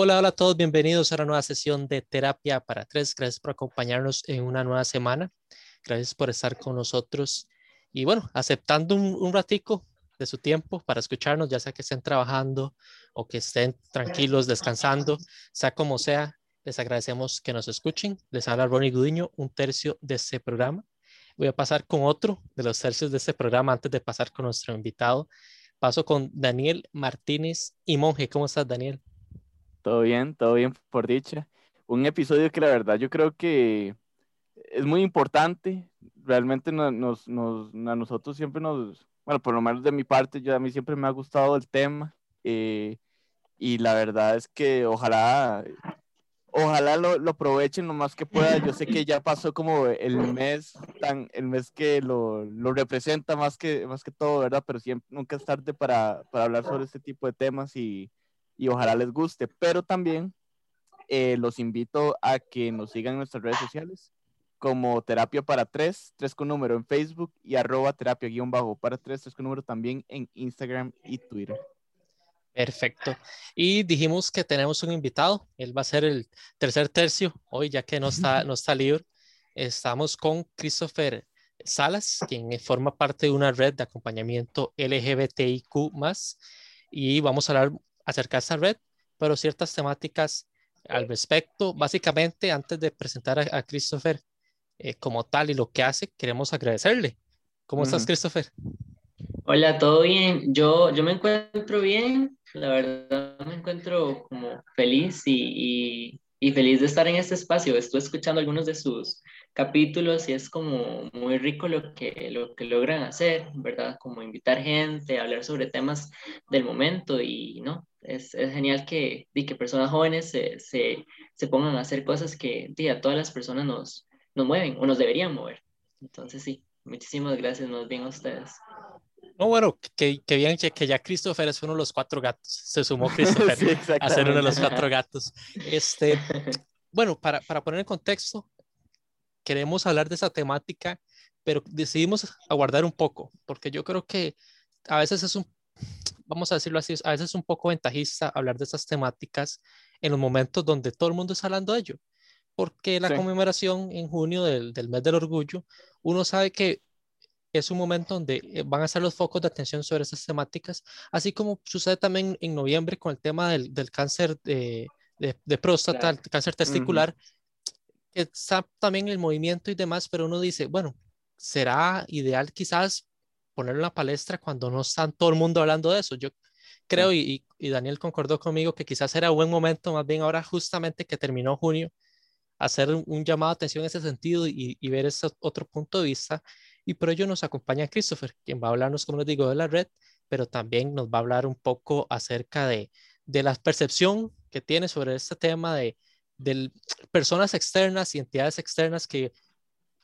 Hola, hola a todos, bienvenidos a una nueva sesión de Terapia para Tres. Gracias por acompañarnos en una nueva semana. Gracias por estar con nosotros y bueno, aceptando un, un ratico de su tiempo para escucharnos, ya sea que estén trabajando o que estén tranquilos, descansando, sea como sea, les agradecemos que nos escuchen. Les habla Ronnie Gudiño, un tercio de este programa. Voy a pasar con otro de los tercios de este programa antes de pasar con nuestro invitado. Paso con Daniel Martínez y Monje. ¿Cómo estás, Daniel? Todo bien, todo bien por dicha. Un episodio que la verdad yo creo que es muy importante. Realmente nos, a nosotros siempre nos, bueno, por lo menos de mi parte, yo a mí siempre me ha gustado el tema. Eh, y la verdad es que ojalá, ojalá lo, lo, aprovechen lo más que pueda. Yo sé que ya pasó como el mes, tan, el mes que lo, lo representa más que, más que todo, ¿verdad? Pero siempre, nunca es tarde para, para hablar sobre este tipo de temas y, y ojalá les guste. Pero también eh, los invito a que nos sigan en nuestras redes sociales como Terapia para Tres, tres con número en Facebook y arroba terapia guion bajo para tres, tres con número también en Instagram y Twitter. Perfecto. Y dijimos que tenemos un invitado. Él va a ser el tercer tercio hoy, ya que no está, no está libre. Estamos con Christopher Salas, quien forma parte de una red de acompañamiento LGBTIQ y vamos a hablar acerca de esa red, pero ciertas temáticas al respecto. Básicamente, antes de presentar a, Christopher eh, como tal y lo que hace, queremos agradecerle. ¿Cómo estás, Christopher? Hola, ¿todo bien? Yo, yo me encuentro bien, la verdad me encuentro como feliz y, y, y feliz de estar en este espacio. Estoy escuchando algunos de sus capítulos y es como muy rico lo que, lo que logran hacer, ¿verdad? Como invitar gente, hablar sobre temas del momento y, ¿no? Es, es genial que, que personas jóvenes se, se, se, pongan a hacer cosas que a todas las personas nos, nos mueven o nos deberían mover. Entonces, sí, muchísimas gracias, nos bien a ustedes. No, bueno, que, que bien que, ya Christopher es uno de los cuatro gatos. Se sumó Christopher a ser uno de los cuatro gatos. Este, bueno, para, para poner en contexto, queremos hablar de esa temática, pero decidimos aguardar un poco, porque yo creo que a veces es un, vamos a decirlo así, a veces es un poco ventajista hablar de esas temáticas en los momentos donde todo el mundo está hablando de ello, porque la conmemoración en junio del, del mes del orgullo, uno sabe que es un momento donde eh, van a ser los focos de atención sobre esas temáticas, así como sucede también en noviembre con el tema del, del cáncer de, de, próstata, el cáncer testicular, está también el movimiento y demás, pero uno dice, bueno, será ideal quizás ponerlo en la palestra cuando no está todo el mundo hablando de eso. Yo creo, y, y, Daniel concordó conmigo, que quizás era buen momento, más bien ahora justamente que terminó junio, hacer un, llamado de atención en ese sentido y, y, ver ese otro punto de vista. Y por ello nos acompaña Christopher, quien va a hablarnos, como les digo, de la red, pero también nos va a hablar un poco acerca de, de la percepción que tiene sobre este tema de, de personas externas y entidades externas que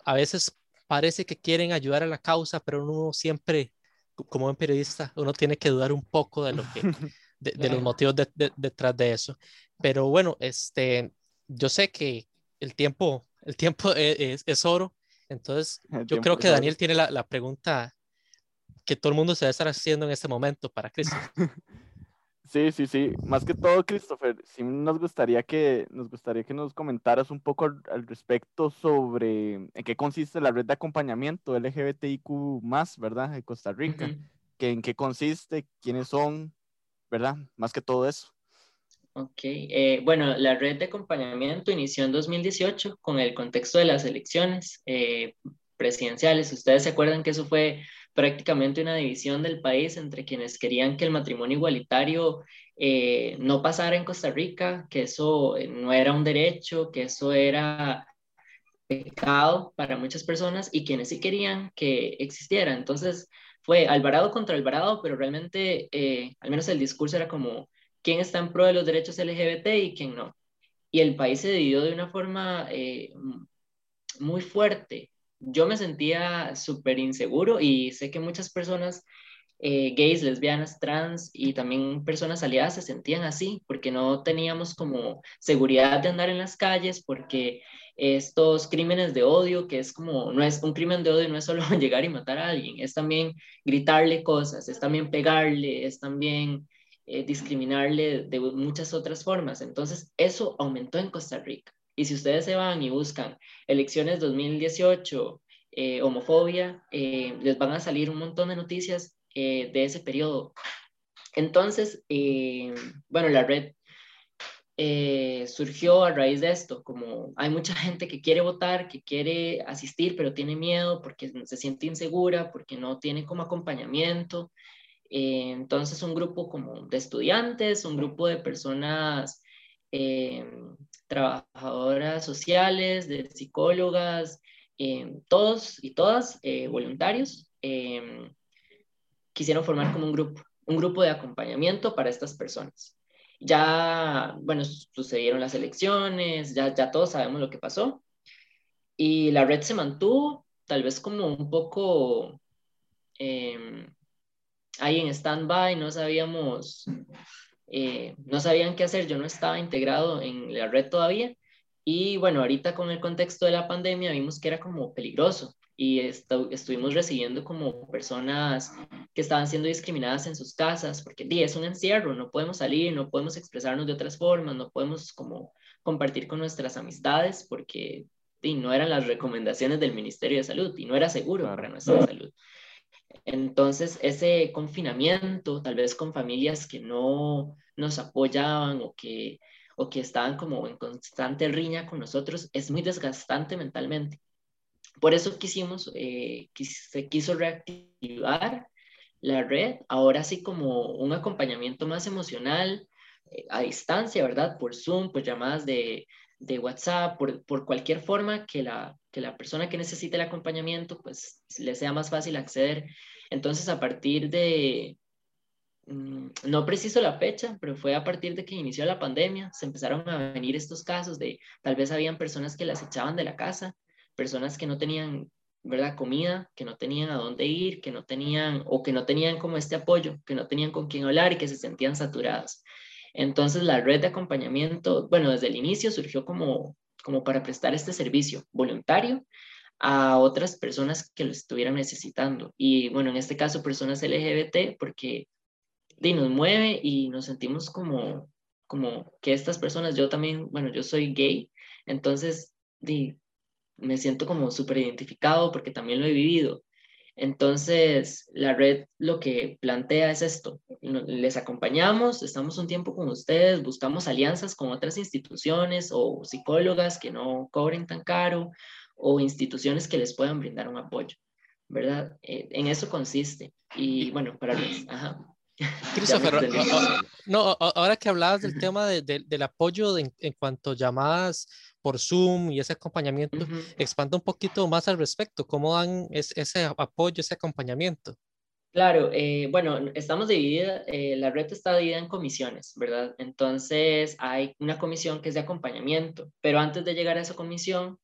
a veces parece que quieren ayudar a la causa, pero uno siempre, como un periodista, uno tiene que dudar un poco de, lo que, de, los motivos detrás de eso. Pero bueno, este, yo sé que el tiempo, el tiempo e, es, oro, entonces yo creo que Daniel tiene la, la, pregunta que todo el mundo se debe estar haciendo en este momento para Cristo. Sí, sí, sí. Más que todo, Christopher, sí nos gustaría que nos gustaría que nos comentaras un poco al, respecto sobre en qué consiste la red de acompañamiento LGBTIQ más, ¿verdad? De Costa Rica. que, en qué consiste, quiénes son, ¿verdad? Más que todo eso. Ok, eh, bueno, la red de acompañamiento inició en 2018 con el contexto de las elecciones eh, presidenciales. Ustedes se acuerdan que eso fue prácticamente una división del país entre quienes querían que el matrimonio igualitario eh, no pasara en Costa Rica, que eso eh, no era un derecho, que eso era pecado para muchas personas y quienes sí querían que existiera. Entonces fue Alvarado contra Alvarado, pero realmente eh, al menos el discurso era como quién está en pro de los derechos LGBT y quién no. Y el país se dividió de una forma muy fuerte yo me sentía súper inseguro y sé que muchas personas eh, gays, lesbianas, trans y también personas aliadas se sentían así porque no teníamos como seguridad de andar en las calles porque estos crímenes de odio, que es como, no es un crimen de odio, no es solo llegar y matar a alguien, es también gritarle cosas, es también pegarle, es también eh, discriminarle de muchas otras formas. Entonces, eso aumentó en Costa Rica. Y si ustedes se van y buscan elecciones 2018, eh, homofobia, eh, les van a salir un montón de noticias de ese periodo. Entonces, bueno, la red surgió a raíz de esto, como hay mucha gente que quiere votar, que quiere asistir, pero tiene miedo porque se siente insegura, porque no tiene como acompañamiento. Eh, entonces, un grupo como de estudiantes, un grupo de personas eh, trabajadoras sociales, de psicólogas, eh, todos y todas voluntarios, quisieron formar como un grupo, un grupo de acompañamiento para estas personas. Ya, bueno, sucedieron las elecciones, ya, ya todos sabemos lo que pasó, y la red se mantuvo, tal vez como un poco ahí en stand-by, no sabíamos, eh, no sabían qué hacer, yo no estaba integrado en la red todavía. Y bueno, ahorita con el contexto de la pandemia vimos que era como peligroso y estuvimos recibiendo como personas que estaban siendo discriminadas en sus casas, porque di, es un encierro, no podemos salir, no podemos expresarnos de otras formas, no podemos como compartir con nuestras amistades, porque di, no eran las recomendaciones del Ministerio de Salud y no era seguro para nuestra salud. Entonces, ese confinamiento, tal vez con familias que no nos apoyaban o que, o que estaban como en constante riña con nosotros, es muy desgastante mentalmente. Por eso quisimos, eh, se quiso reactivar la red, ahora sí como un acompañamiento más emocional, eh, a distancia, ¿verdad? Por Zoom, por llamadas de, de WhatsApp, por, por, cualquier forma que la, que la persona que necesite el acompañamiento, pues le sea más fácil acceder. Entonces, a partir de, mm, no preciso la fecha, pero fue a partir de que inició la pandemia, se empezaron a venir estos casos de tal vez habían personas que las echaban de la casa, personas que no tenían, ¿verdad? Comida, que no tenían a dónde ir, que no tenían, o que no tenían como este apoyo, que no tenían con quién hablar y que se sentían saturadas. Entonces, la red de acompañamiento, bueno, desde el inicio surgió como, como para prestar este servicio voluntario a otras personas que lo estuvieran necesitando. Y bueno, en este caso, personas LGBT, porque nos mueve y nos sentimos como, como que estas personas, yo también, bueno, yo soy gay, entonces me siento como súper identificado porque también lo he vivido. Entonces, la red lo que plantea es esto, les acompañamos, estamos un tiempo con ustedes, buscamos alianzas con otras instituciones o psicólogas que no cobren tan caro o instituciones que les puedan brindar un apoyo, ¿verdad? Eh, en eso consiste. Y bueno, para los... Ajá. Christopher, no, ahora que hablabas del tema del apoyo en cuanto a llamadas por Zoom y ese acompañamiento, expanda un poquito más al respecto, cómo dan ese apoyo, ese acompañamiento. Claro, eh, bueno, estamos dividida, eh, la red está dividida en comisiones, ¿verdad? Entonces hay una comisión que es de acompañamiento, pero antes de llegar a esa comisión,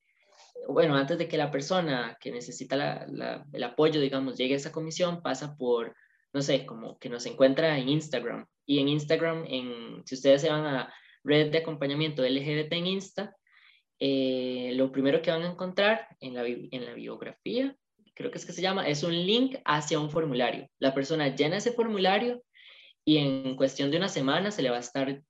bueno, antes de que la persona que necesita el apoyo, digamos, llegue a esa comisión, pasa por, no sé, como que nos encuentra en Instagram. Y en Instagram, en, si ustedes se van a red de acompañamiento LGBT en Insta, eh, lo primero que van a encontrar en la, en la biografía, creo que es que se llama, es un link hacia un formulario. La persona llena ese formulario y en cuestión de una semana se le va a estar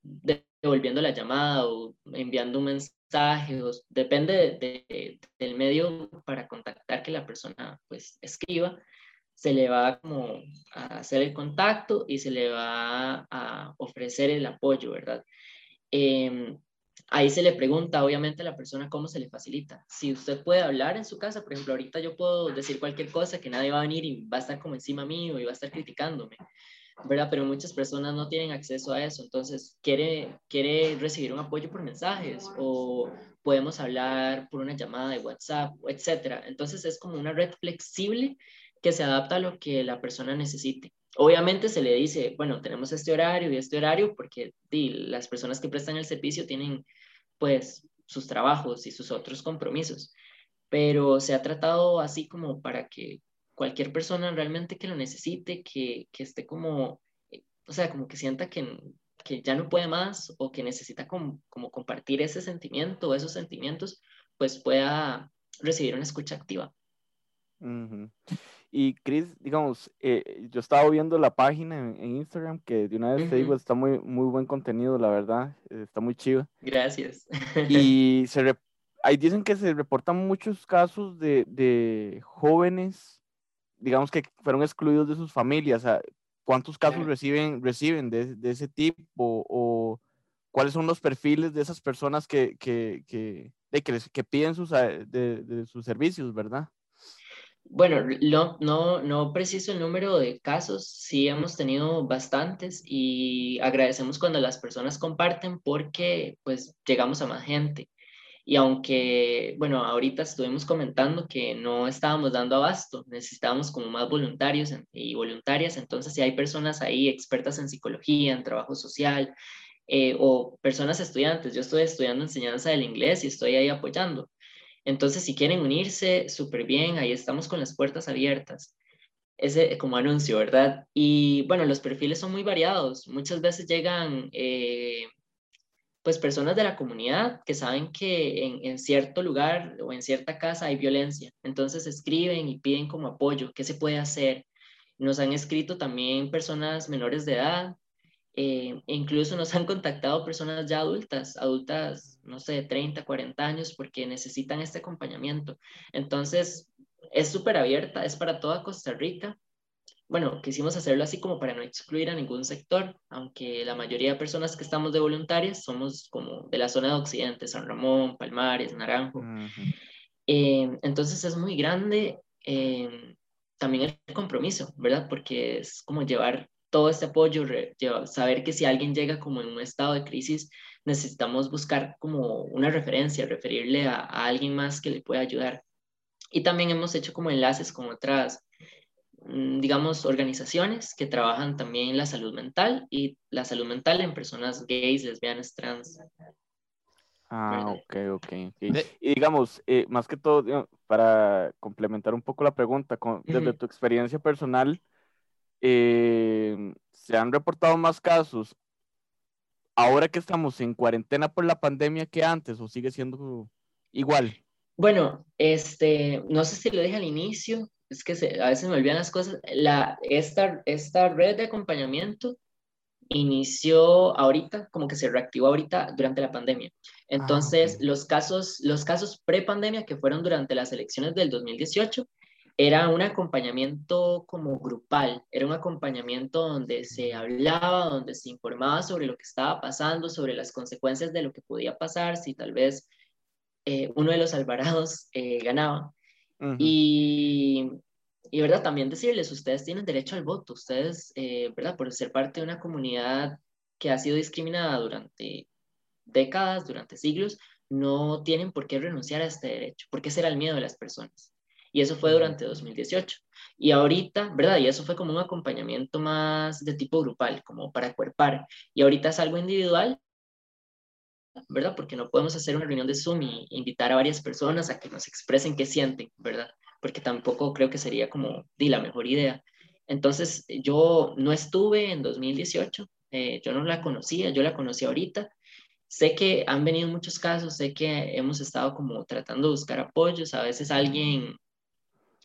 devolviendo la llamada o enviando un mensaje, depende del medio para contactar que la persona pues escriba, se le va como a hacer el contacto y se le va a ofrecer el apoyo, ¿verdad? Eh, Ahí se le pregunta, obviamente, a la persona cómo se le facilita. Si usted puede hablar en su casa, por ejemplo, ahorita yo puedo decir cualquier cosa que nadie va a venir y va a estar como encima mío y va a estar criticándome, ¿verdad? Pero muchas personas no tienen acceso a eso, entonces quiere, quiere recibir un apoyo por mensajes o podemos hablar por una llamada de WhatsApp, etcétera. Entonces es como una red flexible que se adapta a lo que la persona necesite. Obviamente se le dice, bueno, tenemos este horario y este horario porque las personas que prestan el servicio tienen pues sus trabajos y sus otros compromisos, pero se ha tratado así como para que cualquier persona realmente que lo necesite, que, que esté como, eh, o sea, como que sienta que, que ya no puede más o que necesita como, como compartir ese sentimiento o esos sentimientos, pues pueda recibir una escucha activa. Y Chris, digamos, eh, yo estaba viendo la página en, Instagram que de una vez te digo, está muy, muy buen contenido, la verdad, está muy chido. Gracias. Y se ahí dicen que se reportan muchos casos de, de, jóvenes, digamos que fueron excluidos de sus familias. ¿Cuántos casos reciben, reciben de, de, ese tipo? ¿O cuáles son los perfiles de esas personas que, que, que, que, que piden sus, de, de sus servicios, verdad? Bueno, no, no, no preciso el número de casos, sí hemos tenido bastantes y agradecemos cuando las personas comparten porque pues llegamos a más gente. Y aunque, bueno, ahorita estuvimos comentando que no estábamos dando abasto, necesitábamos como más voluntarios y voluntarias, entonces si hay personas ahí expertas en psicología, en trabajo social, eh, o personas estudiantes, yo estoy estudiando enseñanza del inglés y estoy ahí apoyando. Entonces, si quieren unirse, súper bien, ahí estamos con las puertas abiertas. Ese como anuncio, ¿verdad? Y bueno, los perfiles son muy variados. Muchas veces llegan eh, pues personas de la comunidad que saben que en, en, cierto lugar o en cierta casa hay violencia. Entonces escriben y piden como apoyo, ¿qué se puede hacer? Nos han escrito también personas menores de edad eh, incluso nos han contactado personas ya adultas, adultas, no sé, 30, 40 años, porque necesitan este acompañamiento. Entonces, es súper abierta, es para toda Costa Rica. Bueno, quisimos hacerlo así como para no excluir a ningún sector, aunque la mayoría de personas que estamos de voluntarias somos como de la zona de Occidente, San Ramón, Palmares, Naranjo. Eh, entonces es muy grande eh, también el compromiso, ¿verdad? Porque es como llevar todo este apoyo, saber que si alguien llega como en un estado de crisis, necesitamos buscar como una referencia, referirle a, alguien más que le pueda ayudar. Y también hemos hecho como enlaces con otras, mm, digamos, organizaciones que trabajan también en la salud mental y la salud mental en personas gays, lesbianas, trans. Ah, ok, ok. Y digamos, eh, más que todo, para complementar un poco la pregunta, desde tu experiencia personal, eh, se han reportado más casos ahora que estamos en cuarentena por la pandemia que antes o sigue siendo igual? Bueno, este, no sé si lo dije al inicio, es que a veces me olvidan las cosas. La, esta, esta red de acompañamiento inició ahorita, como que se reactivó ahorita durante la pandemia. Ah, Entonces, los casos, los casos pre-pandemia que fueron durante las elecciones del 2018 era un acompañamiento como grupal, era un acompañamiento donde se hablaba, donde se informaba sobre lo que estaba pasando, sobre las consecuencias de lo que podía pasar si tal vez eh, uno de los alvarados eh, ganaba. y, y, ¿verdad? También decirles, ustedes tienen derecho al voto, ustedes, eh, ¿verdad? Por ser parte de una comunidad que ha sido discriminada durante décadas, durante siglos, no tienen por qué renunciar a este derecho, porque ese era el miedo de las personas. Y eso fue durante 2018. Y ahorita, ¿verdad? Y eso fue como un acompañamiento más de tipo grupal, como para cuerpar. Y ahorita es algo individual, ¿verdad? Porque no podemos hacer una reunión de Zoom y invitar a varias personas a que nos expresen qué sienten, ¿verdad? Porque tampoco creo que sería como di, la mejor idea. Entonces, yo no estuve en 2018, eh, yo no la conocía, yo la conocí ahorita. Sé que han venido muchos casos, sé que hemos estado como tratando de buscar apoyos, a veces alguien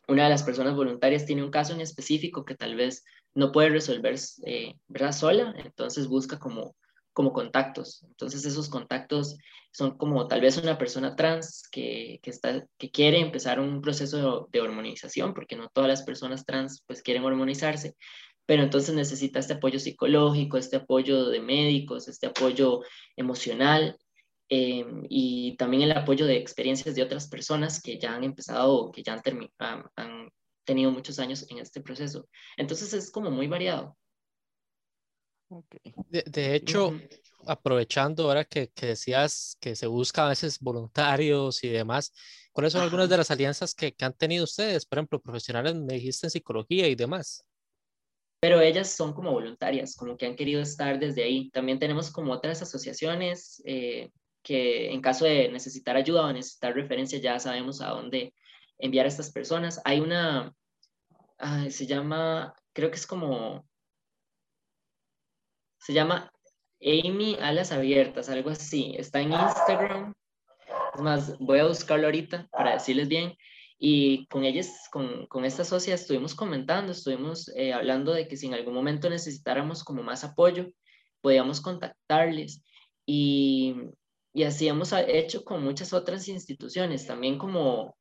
una de las personas voluntarias tiene un caso en específico que tal vez no puede resolver eh, ¿verdad? sola, entonces busca como, como contactos. Entonces esos contactos son como tal vez una persona trans que, que, está, que quiere empezar un proceso de, hormonización, porque no todas las personas trans pues quieren hormonizarse, pero entonces necesita este apoyo psicológico, este apoyo de médicos, este apoyo emocional eh, y también el apoyo de experiencias de otras personas que ya han empezado, que ya han, han, tenido muchos años en este proceso. Entonces es como muy variado. De, hecho, aprovechando ahora que, que, decías que se busca a veces voluntarios y demás, ¿cuáles son algunas de las alianzas que, que, han tenido ustedes? Por ejemplo, profesionales, me dijiste en psicología y demás. Pero ellas son como voluntarias, como que han querido estar desde ahí. También tenemos como otras asociaciones, eh, que en caso de necesitar ayuda o necesitar referencia ya sabemos a dónde enviar a estas personas. Hay una, se llama, creo que es como, se llama Amy Alas Abiertas, algo así. Está en Instagram. Es más, voy a buscarlo ahorita para decirles bien. Y con ellas, con, con esta socia, estuvimos comentando, estuvimos eh, hablando de que si en algún momento necesitáramos como más apoyo, podíamos contactarles. Y, y así hemos hecho con muchas otras instituciones, también como,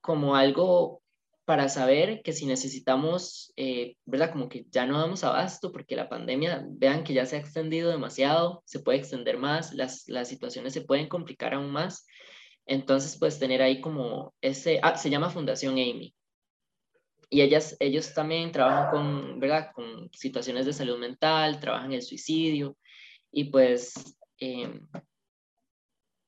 como algo para saber que si necesitamos, eh, ¿verdad? Como que ya no damos abasto porque la pandemia, vean que ya se ha extendido demasiado, se puede extender más, las, las situaciones se pueden complicar aún más. Entonces, pues tener ahí como ese, ah, se llama Fundación Amy. Y ellas, ellos también trabajan con, ¿verdad? Con situaciones de salud mental, trabajan el suicidio. Y pues em,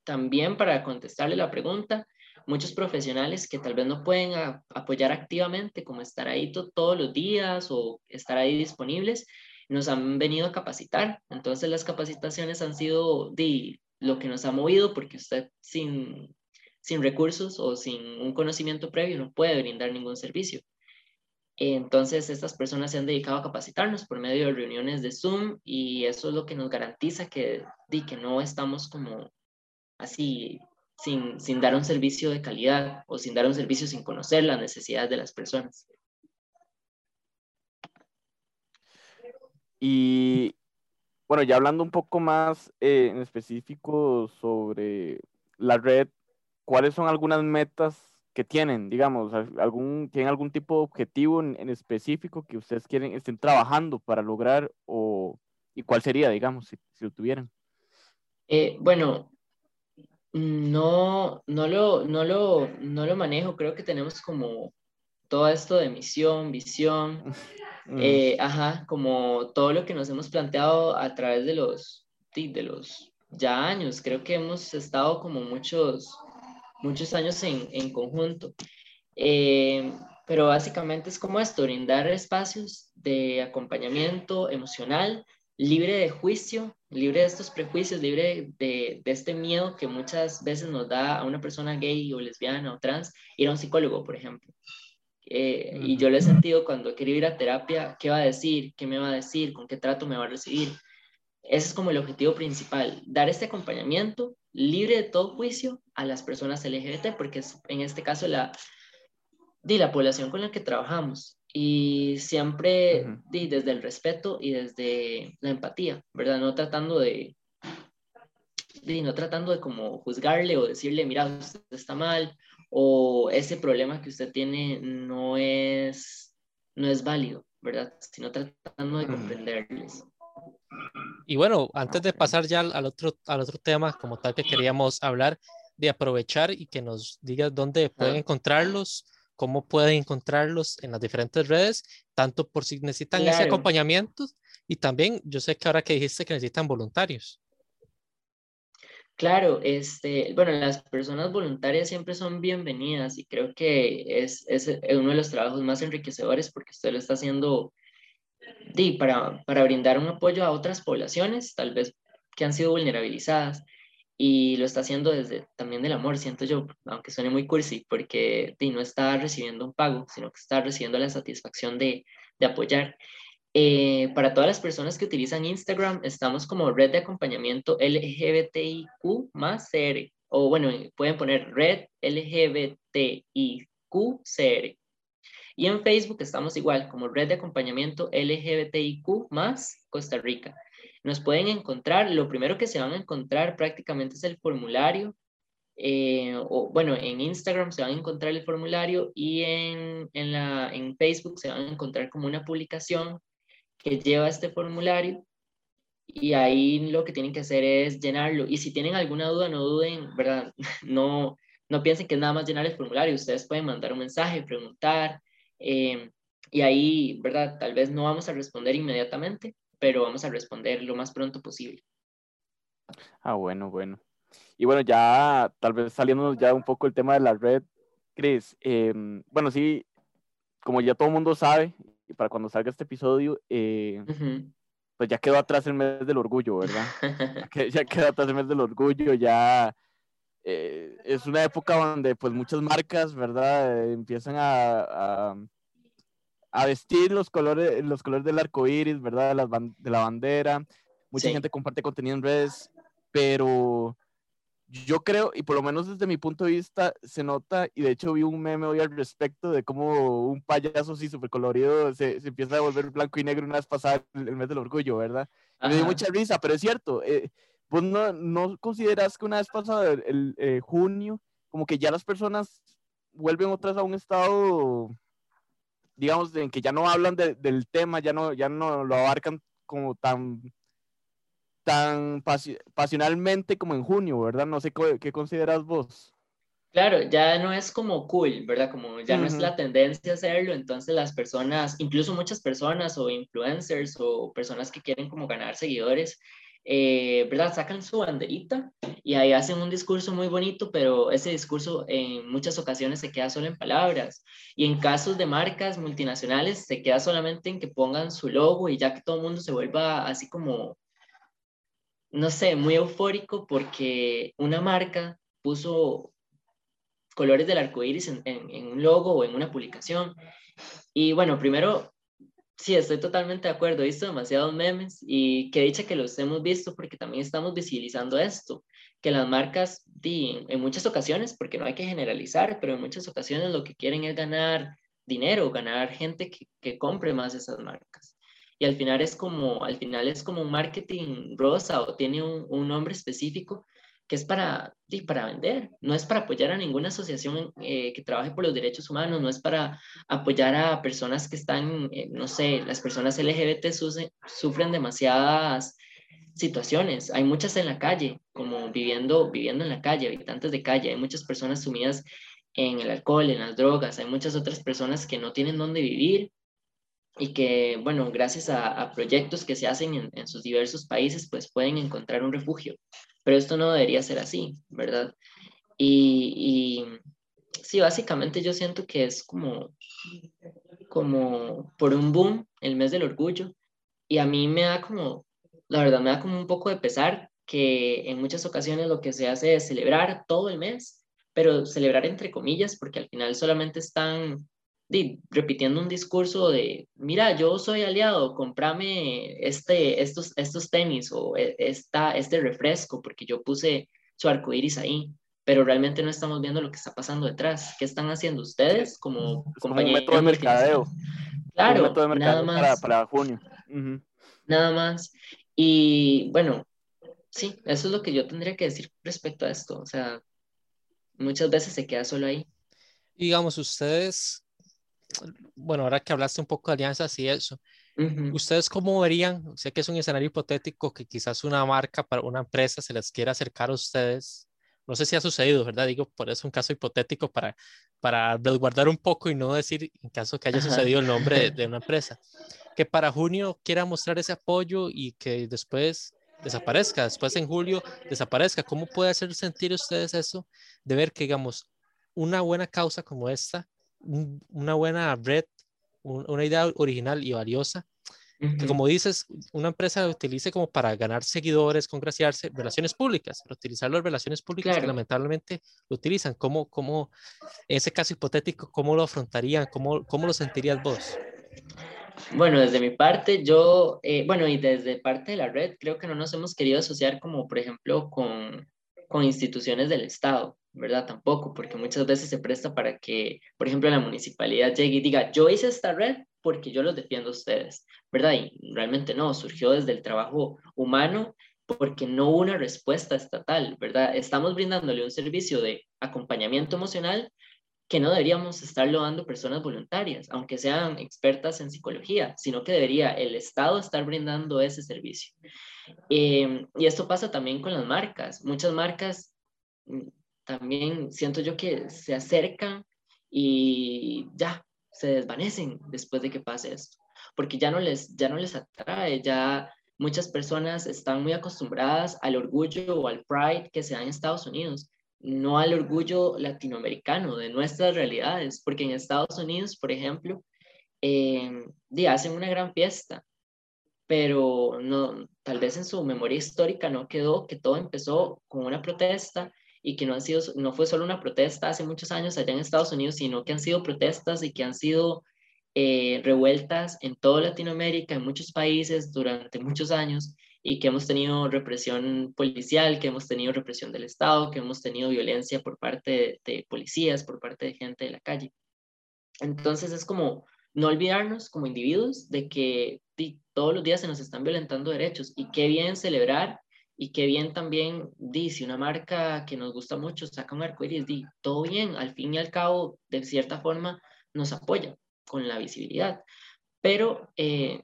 también para contestarle la pregunta, muchos profesionales que tal vez no pueden apoyar activamente, como estar ahí todos los días o estar ahí disponibles, nos han venido a capacitar. Entonces las capacitaciones han sido de lo que nos ha movido porque usted sin, sin recursos o sin un conocimiento previo no puede brindar ningún servicio. Entonces, estas personas se han dedicado a capacitarnos por medio de reuniones de Zoom y eso es lo que nos garantiza que, que no estamos como así sin, sin dar un servicio de calidad o sin dar un servicio sin conocer las necesidades de las personas. Y bueno, ya hablando un poco más eh, en específico sobre la red, ¿cuáles son algunas metas que tienen, digamos, algún, tienen algún tipo de objetivo en, específico que ustedes quieren, estén trabajando para lograr o, y cuál sería, digamos, si, lo tuvieran? Eh, bueno, no, no lo, no, lo, no lo manejo, creo que tenemos como todo esto de misión, visión, mm. eh, ajá, como todo lo que nos hemos planteado a través de los, de los ya años. Creo que hemos estado como muchos, muchos años en, en conjunto. Eh, pero básicamente es como esto, brindar espacios de acompañamiento emocional, libre de juicio, libre de estos prejuicios, libre de, de, este miedo que muchas veces nos da a una persona gay o lesbiana o trans ir a un psicólogo, por ejemplo. Eh, y yo lo he sentido cuando quiero ir a terapia, ¿qué va a decir? ¿Qué me va a decir? ¿Con qué trato me va a recibir? Ese es como el objetivo principal, dar este acompañamiento libre de todo juicio a las personas LGBT, porque es en este caso la, de la población con la que trabajamos. Y siempre desde el respeto y desde la empatía, ¿verdad? No tratando de, de, no tratando de como juzgarle o decirle, mira, usted está mal o ese problema que usted tiene no es, no es válido, ¿verdad? Sino tratando de comprenderles. Y bueno, antes de pasar ya al otro, al otro tema como tal que queríamos hablar, de aprovechar y que nos digas dónde pueden encontrarlos, cómo pueden encontrarlos en las diferentes redes, tanto por si necesitan ese acompañamiento y también yo sé que ahora que dijiste que necesitan voluntarios. Claro, este, bueno, las personas voluntarias siempre son bienvenidas y creo que es, es uno de los trabajos más enriquecedores porque usted lo está haciendo di, para, para brindar un apoyo a otras poblaciones, tal vez que han sido vulnerabilizadas y lo está haciendo desde también del amor, siento yo, aunque suene muy cursi, porque di, no está recibiendo un pago, sino que está recibiendo la satisfacción de, de apoyar. Eh, para todas las personas que utilizan Instagram, estamos como red de acompañamiento LGBTIQ más CR, o bueno, pueden poner red LGBTIQ CR. Y en Facebook estamos igual, como red de acompañamiento LGBTIQ más Costa Rica. Nos pueden encontrar, lo primero que se van a encontrar prácticamente es el formulario. Eh, o, bueno, en Instagram se van a encontrar el formulario y en, en, la, en Facebook se van a encontrar como una publicación que lleva este formulario y ahí lo que tienen que hacer es llenarlo. Y si tienen alguna duda, no duden, ¿verdad? No, no piensen que es nada más llenar el formulario. Ustedes pueden mandar un mensaje, preguntar. Eh, y ahí, ¿verdad? Tal vez no vamos a responder inmediatamente, pero vamos a responder lo más pronto posible. Ah, bueno, bueno. Y bueno, ya tal vez saliendo ya un poco el tema de la red, Chris, em, bueno, sí, como ya todo el mundo sabe, y para cuando salga este episodio, eh, pues ya quedó atrás el mes del orgullo, ¿verdad? ya quedó atrás el mes del orgullo, ya eh, es una época donde pues muchas marcas, ¿verdad? empiezan a, a, vestir los colores, los colores del arco iris, ¿verdad? De la, de la bandera. Mucha gente comparte contenido en redes, pero yo creo, y por lo menos desde mi punto de vista, se nota, y de hecho vi un meme hoy al respecto de cómo un payaso así súper colorido se, se, empieza a volver blanco y negro una vez pasada el mes del orgullo, ¿verdad? Me dio mucha risa, pero es cierto, eh, vos no, no, consideras que una vez pasada el, eh, junio, como que ya las personas vuelven otras a un estado, digamos, en que ya no hablan del tema, ya no, ya no lo abarcan como tan tan pasionalmente como en junio, ¿verdad? No sé qué, consideras vos. Claro, ya no es como cool, ¿verdad? Como ya no es la tendencia a hacerlo, entonces las personas, incluso muchas personas o influencers o personas que quieren como ganar seguidores, eh, ¿verdad? Sacan su banderita y ahí hacen un discurso muy bonito, pero ese discurso en muchas ocasiones se queda solo en palabras. Y en casos de marcas multinacionales se queda solamente en que pongan su logo y ya que todo el mundo se vuelva así como no sé, muy eufórico porque una marca puso colores del arco iris en, un logo o en una publicación. Y bueno, primero, sí, estoy totalmente de acuerdo. He visto demasiados memes y que dicha que los hemos visto porque también estamos visibilizando esto, que las marcas, en muchas ocasiones, porque no hay que generalizar, pero en muchas ocasiones lo que quieren es ganar dinero, ganar gente que, que compre más esas marcas y al final es como, al final es como un marketing rosa o tiene un, un nombre específico que es para, para vender, no es para apoyar a ninguna asociación eh, que trabaje por los derechos humanos, no es para apoyar a personas que están, eh, no sé, las personas LGBT sufren demasiadas situaciones, hay muchas en la calle, como viviendo, viviendo en la calle, habitantes de calle, hay muchas personas sumidas en el alcohol, en las drogas, hay muchas otras personas que no tienen dónde vivir y que, bueno, gracias a, proyectos que se hacen en, sus diversos países, pues pueden encontrar un refugio. Pero esto no debería ser así, ¿verdad? Y, y sí, básicamente yo siento que es como, como por un boom el mes del orgullo y a mí me da como, la verdad, me da como un poco de pesar que en muchas ocasiones lo que se hace es celebrar todo el mes, pero celebrar entre comillas, porque al final solamente están repitiendo un discurso de, mira, yo soy aliado, comprame este, estos, estos tenis o e, esta, este refresco, porque yo puse su arco iris ahí, pero realmente no estamos viendo lo que está pasando detrás. ¿Qué están haciendo ustedes como compañeros? Un método de mercadeo. Claro, un método de mercadeo nada más. Para, junio. Nada más. Y bueno, sí, eso es lo que yo tendría que decir respecto a esto. O sea, muchas veces se queda solo ahí. Digamos, ustedes bueno, ahora que hablaste un poco de alianzas y eso, ¿ustedes cómo verían? Sé que es un escenario hipotético que quizás una marca para una empresa se les quiera acercar a ustedes. No sé si ha sucedido, ¿verdad? Digo, por eso un caso hipotético para, para resguardar un poco y no decir, en caso que haya sucedido el nombre de, una empresa, que para junio quiera mostrar ese apoyo y que después desaparezca, después en julio desaparezca. ¿Cómo puede hacer sentir ustedes eso de ver que, digamos, una buena causa como esta una buena red, una idea original y valiosa, que como dices, una empresa utilice como para ganar seguidores, congraciarse, relaciones públicas, utilizar las relaciones públicas que lamentablemente lo utilizan. ¿Cómo, cómo, en ese caso hipotético, cómo lo afrontarían? ¿Cómo, cómo lo sentirías vos? Bueno, desde mi parte, yo, eh, bueno, y desde parte de la red, creo que no nos hemos querido asociar como, por ejemplo, con, con instituciones del Estado. ¿verdad? Tampoco, porque muchas veces se presta para que, por ejemplo, la municipalidad llegue y diga, yo hice esta red porque yo los defiendo a ustedes, ¿verdad? Y realmente no, surgió desde el trabajo humano porque no hubo una respuesta estatal, ¿verdad? Estamos brindándole un servicio de acompañamiento emocional que no deberíamos estarlo dando personas voluntarias, aunque sean expertas en psicología, sino que debería el Estado estar brindando ese servicio. Eh, y esto pasa también con las marcas. Muchas marcas también siento yo que se acercan y ya se desvanecen después de que pase esto, porque ya no les, ya no les atrae, ya muchas personas están muy acostumbradas al orgullo o al pride que se da en Estados Unidos, no al orgullo latinoamericano de nuestras realidades, porque en Estados Unidos, por ejemplo, eh, hacen una gran fiesta, pero no, tal vez en su memoria histórica no quedó que todo empezó con una protesta y que no, han sido, no fue solo una protesta hace muchos años allá en Estados Unidos, sino que han sido protestas y que han sido eh, revueltas en toda Latinoamérica, en muchos países durante muchos años y que hemos tenido represión policial, que hemos tenido represión del Estado, que hemos tenido violencia por parte de, policías, por parte de gente de la calle. Entonces es como no olvidarnos como individuos de que todos los días se nos están violentando derechos y qué bien celebrar y qué bien también, di, si una marca que nos gusta mucho saca un arcoíris, di, todo bien, al fin y al cabo, de cierta forma, nos apoya con la visibilidad. Pero eh,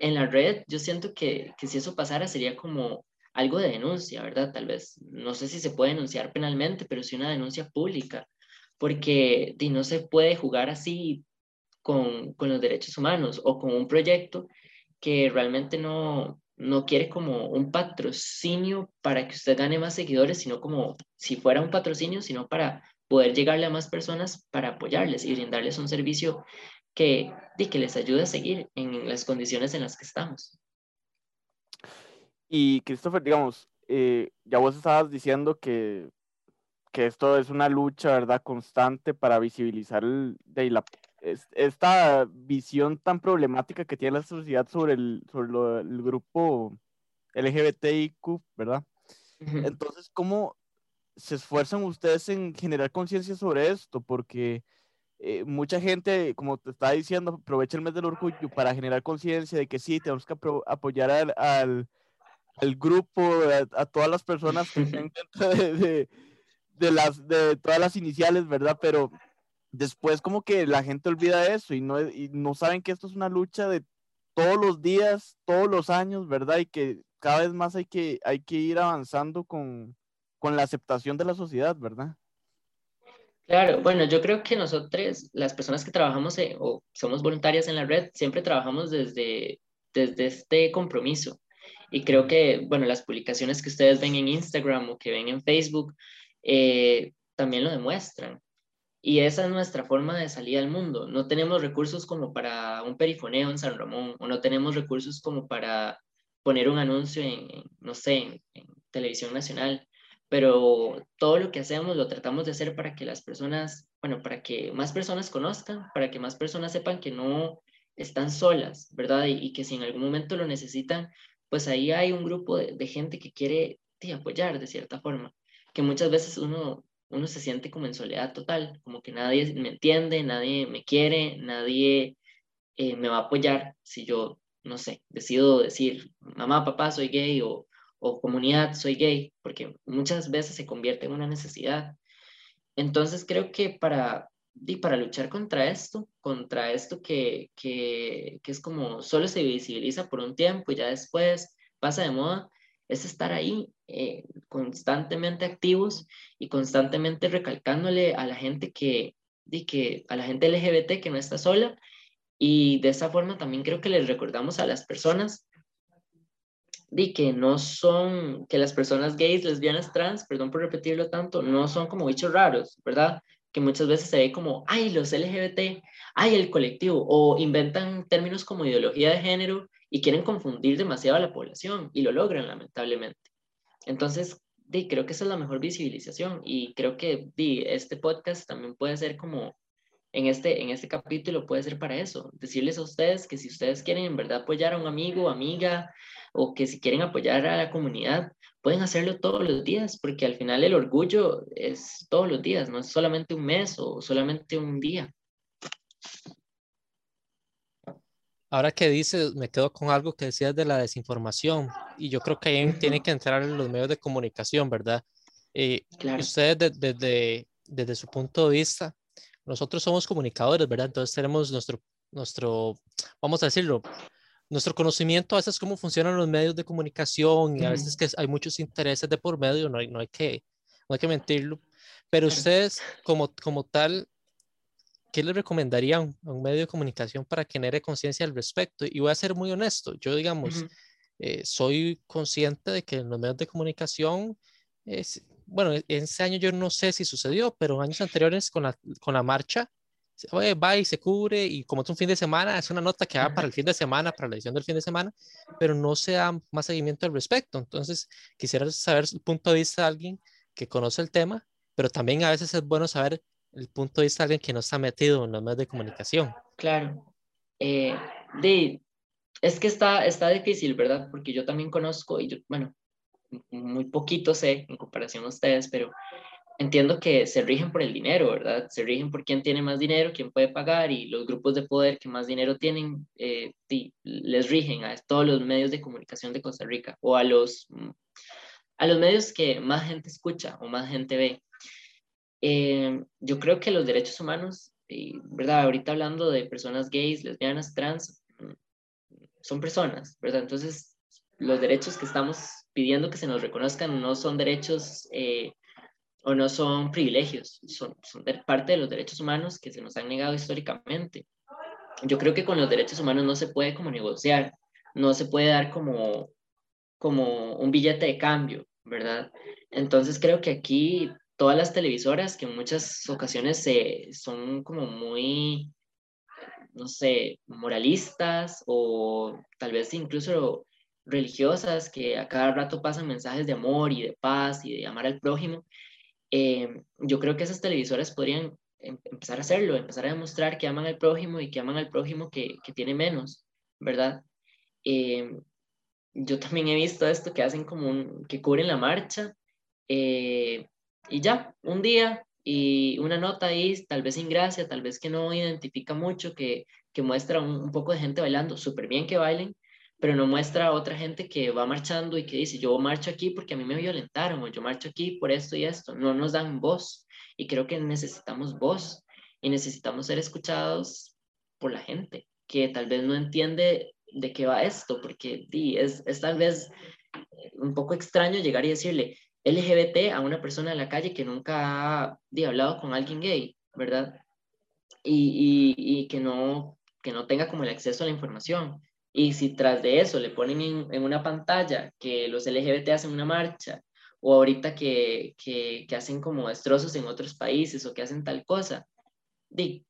en la red yo siento que, que si eso pasara sería como algo de denuncia, ¿verdad? Tal vez, no sé si se puede denunciar penalmente, pero sí una denuncia pública, porque di, no se puede jugar así con, con, los derechos humanos o con un proyecto que realmente no, no quiere como un patrocinio para que usted gane más seguidores, sino como si fuera un patrocinio, sino para poder llegarle a más personas para apoyarles y brindarles un servicio que, que les ayude a seguir en las condiciones en las que estamos. Y Christopher, digamos, eh, ya vos estabas diciendo que, que esto es una lucha, ¿verdad?, constante para visibilizar el, de la, esta visión tan problemática que tiene la sociedad sobre el, sobre el grupo LGBTIQ, ¿verdad? Entonces, ¿cómo se esfuerzan ustedes en generar conciencia sobre esto? Porque eh, mucha gente, como te estaba diciendo, aprovecha el mes del orgullo para generar conciencia de que sí, tenemos que apoyar al, al, al grupo, a, todas las personas que estén dentro de, de, de, las, de todas las iniciales, ¿verdad? Pero después como que la gente olvida eso y no, y no saben que esto es una lucha de todos los días, todos los años, ¿verdad? Y que cada vez más hay que, hay que ir avanzando con, con la aceptación de la sociedad, ¿verdad? Claro, bueno, yo creo que nosotros, las personas que trabajamos eh, o somos voluntarias en la red, siempre trabajamos desde, desde este compromiso. Y creo que, bueno, las publicaciones que ustedes ven en Instagram o que ven en Facebook eh, también lo demuestran. Y esa es nuestra forma de salir al mundo. No tenemos recursos como para un perifoneo en San Ramón, o no tenemos recursos como para poner un anuncio en, no sé, en televisión nacional pero todo lo que hacemos lo tratamos de hacer para que las personas, bueno, para que más personas conozcan, para que más personas sepan que no están solas, ¿verdad? Y, que si en algún momento lo necesitan, pues ahí hay un grupo de, gente que quiere apoyar de cierta forma, que muchas veces uno, uno se siente como en soledad total, como que nadie me entiende, nadie me quiere, nadie eh, me va a apoyar si yo, no sé, decido decir, mamá, papá, soy gay o o comunidad, soy gay, porque muchas veces se convierte en una necesidad. Entonces creo que para, y para luchar contra esto, contra esto que, que, que es como solo se visibiliza por un tiempo y ya después pasa de moda, es estar ahí eh, constantemente activos y constantemente recalcándole a la gente que, y que a la gente LGBT que no está sola y de esa forma también creo que les recordamos a las personas di que no son, que las personas gays, lesbianas, trans, perdón por repetirlo tanto, no son como bichos raros, ¿verdad? Que muchas veces se ve como, ay, los LGBT, ay, el colectivo, o inventan términos como ideología de género y quieren confundir demasiado a la población y lo logran lamentablemente. Entonces, di, creo que esa es la mejor visibilización y creo que di, este podcast también puede ser como en este, en este capítulo puede ser para eso, decirles a ustedes que si ustedes quieren en verdad apoyar a un amigo, amiga, o que si quieren apoyar a la comunidad, pueden hacerlo todos los días, porque al final el orgullo es todos los días, no es solamente un mes o solamente un día. Ahora que dices, me quedo con algo que decías de la desinformación, y yo creo que ahí tiene que entrar en los medios de comunicación, ¿verdad? Eh, Ustedes desde, desde su punto de vista, nosotros somos comunicadores, ¿verdad? Entonces tenemos nuestro, nuestro, vamos a decirlo, nuestro conocimiento a veces cómo funcionan los medios de comunicación y a veces que hay muchos intereses de por medio, no hay, no hay, que, no hay que mentirlo, pero ustedes como, como tal, ¿qué les recomendarían a un medio de comunicación para que genere conciencia al respecto? Y voy a ser muy honesto, yo digamos, eh, soy consciente de que en los medios de comunicación, es, bueno, en ese año yo no sé si sucedió, pero años anteriores con la, con la marcha, va y se cubre y como es un fin de semana, es una nota que va para el fin de semana, para la edición del fin de semana, pero no se da más seguimiento al respecto. Entonces, quisiera saber el punto de vista de alguien que conoce el tema, pero también a veces es bueno saber el punto de vista de alguien que no está metido en los medios de comunicación. Claro. Eh, de, es que está, está difícil, ¿verdad? Porque yo también conozco, y yo, bueno, muy poquito sé en comparación a ustedes, pero entiendo que se rigen por el dinero, ¿verdad? Se rigen por quién tiene más dinero, quién puede pagar y los grupos de poder que más dinero tienen eh, les rigen a todos los medios de comunicación de Costa Rica o a los, a los medios que más gente escucha o más gente ve. Eh, yo creo que los derechos humanos, ¿verdad? Ahorita hablando de personas gays, lesbianas, trans, son personas, ¿verdad? Entonces, los derechos que estamos pidiendo que se nos reconozcan no son derechos eh, o no son privilegios, son, son parte de los derechos humanos que se nos han negado históricamente. Yo creo que con los derechos humanos no se puede como negociar, no se puede dar como, como un billete de cambio, ¿verdad? Entonces creo que aquí todas las televisoras que en muchas ocasiones se, son como muy, no sé, moralistas o tal vez incluso religiosas que a cada rato pasan mensajes de amor y de paz y de amar al prójimo, eh, yo creo que esas televisoras podrían em, empezar a hacerlo, empezar a demostrar que aman al prójimo y que aman al prójimo que, que tiene menos, ¿verdad? Eh, yo también he visto esto que hacen como un, que cubren la marcha eh, y ya, un día y una nota ahí, tal vez sin gracia, tal vez que no identifica mucho, que, que muestra un, poco de gente bailando, súper bien que bailen, pero no muestra a otra gente que va marchando y que dice, yo marcho aquí porque a mí me violentaron o yo marcho aquí por esto y esto. No nos dan voz y creo que necesitamos voz y necesitamos ser escuchados por la gente que tal vez no entiende de qué va esto, porque di, es, es tal vez un poco extraño llegar y decirle LGBT a una persona en la calle que nunca ha hablado con alguien gay, ¿verdad? Y, que, no, tenga como el acceso a la información. Y si tras de eso le ponen en, una pantalla que los LGBT hacen una marcha, o ahorita que, que, hacen como destrozos en otros países o que hacen tal cosa, di,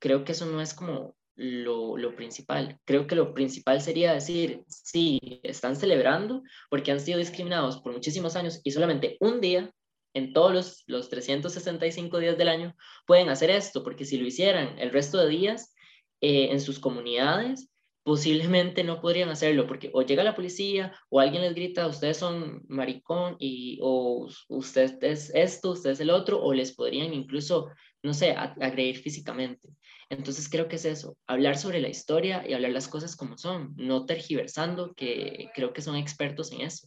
creo que eso no es como lo, principal. Creo que lo principal sería decir, sí, están celebrando porque han sido discriminados por muchísimos años y solamente un día en todos los, los 365 días del año pueden hacer esto, porque si lo hicieran el resto de días eh, en sus comunidades, posiblemente no podrían hacerlo porque o llega la policía o alguien les grita, ustedes son maricón y o usted es esto, usted es el otro, o les podrían incluso, no sé, agredir físicamente. Entonces creo que es eso, hablar sobre la historia y hablar las cosas como son, no tergiversando, que creo que son expertos en eso.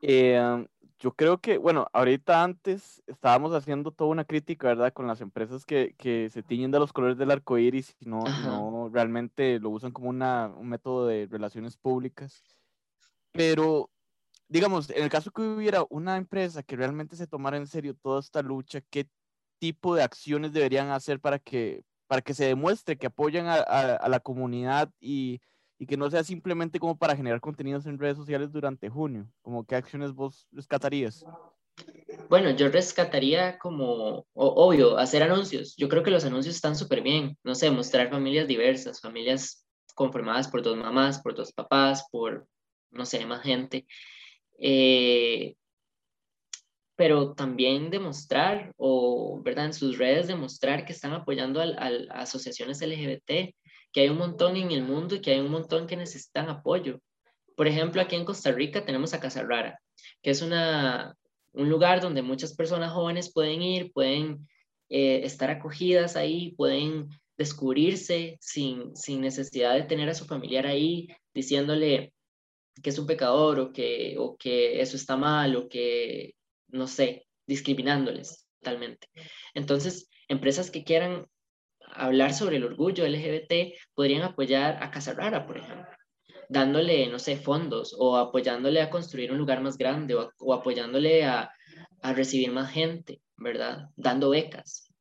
Eh, yo creo que, bueno, ahorita antes estábamos haciendo toda una crítica, ¿verdad? Con las empresas que, que se tiñen de los colores del arco iris y no, no realmente lo usan como una, un método de relaciones públicas. Pero, digamos, en el caso que hubiera una empresa que realmente se tomara en serio toda esta lucha, ¿qué tipo de acciones deberían hacer para que, para que se demuestre que apoyan a, a la comunidad y y que no sea simplemente como para generar contenidos en redes sociales durante junio? Como qué acciones vos rescatarías? Bueno, yo rescataría como, obvio, hacer anuncios. Yo creo que los anuncios están súper bien. No sé, mostrar familias diversas, familias conformadas por dos mamás, por dos papás, por, no sé, más gente. Eh, pero también demostrar, o, ¿verdad? En sus redes demostrar que están apoyando a, a asociaciones LGBT, que hay un montón en el mundo y que hay un montón que necesitan apoyo. Por ejemplo, aquí en Costa Rica tenemos a Casa Rara, que es una, un lugar donde muchas personas jóvenes pueden ir, pueden eh, estar acogidas ahí, pueden descubrirse sin, sin necesidad de tener a su familiar ahí diciéndole que es un pecador o que, o que eso está mal o que, no sé, discriminándoles totalmente. Entonces, empresas que quieran hablar sobre el orgullo LGBT podrían apoyar a Casa Rara, por ejemplo, dándole, no sé, fondos o apoyándole a construir un lugar más grande o, apoyándole a, a, recibir más gente, ¿verdad? Dando becas.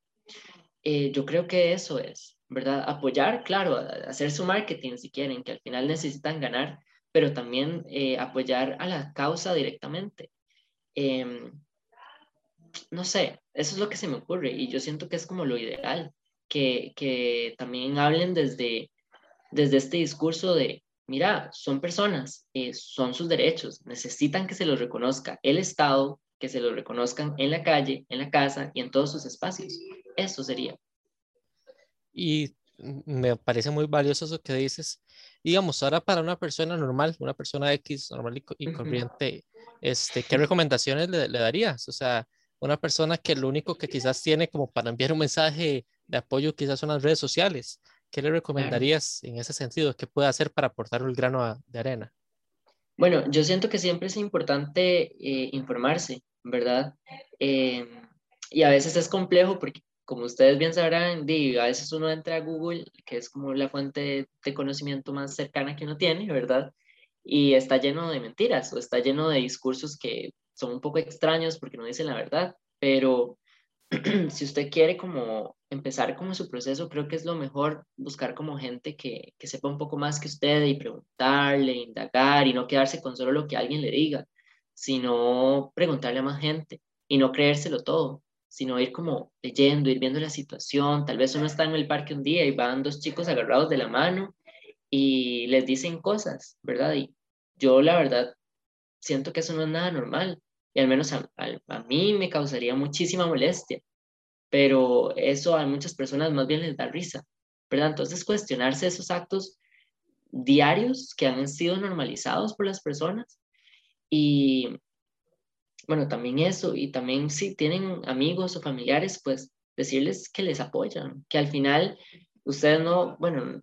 Eh, yo creo que eso es, ¿verdad? Apoyar, claro, hacer su marketing si quieren, que al final necesitan ganar, pero también eh, apoyar a la causa directamente. Em, no sé, eso es lo que se me ocurre y yo siento que es como lo ideal que, también hablen desde, desde este discurso de, mira, son personas, eh, son sus derechos, necesitan que se los reconozca el Estado, que se los reconozcan en la calle, en la casa y en todos sus espacios. Eso sería. Y me parece muy valioso eso que dices. Digamos, ahora para una persona normal, una persona X normal y, corriente, este, ¿qué recomendaciones le, le, darías? O sea, una persona que lo único que quizás tiene como para enviar un mensaje de apoyo quizás son las redes sociales. ¿Qué le recomendarías en ese sentido? ¿Qué puede hacer para aportar el grano de arena? Bueno, yo siento que siempre es importante eh, informarse, ¿verdad? Eh, y a veces es complejo porque, como ustedes bien sabrán, a veces uno entra a Google, que es como la fuente de conocimiento más cercana que uno tiene, ¿verdad? Y está lleno de mentiras o está lleno de discursos que son un poco extraños porque no dicen la verdad, pero si usted quiere como empezar como su proceso, creo que es lo mejor buscar como gente que, que, sepa un poco más que usted y preguntarle, indagar y no quedarse con solo lo que alguien le diga, sino preguntarle a más gente y no creérselo todo, sino ir como leyendo, ir viendo la situación. Tal vez uno está en el parque un día y van dos chicos agarrados de la mano y les dicen cosas, ¿verdad? Y yo la verdad siento que eso no es nada normal y al menos a, mí me causaría muchísima molestia, pero eso a muchas personas más bien les da risa, ¿verdad? Entonces cuestionarse esos actos diarios que han sido normalizados por las personas y bueno, también eso, y también si tienen amigos o familiares, pues decirles que les apoyan, que al final ustedes no, bueno,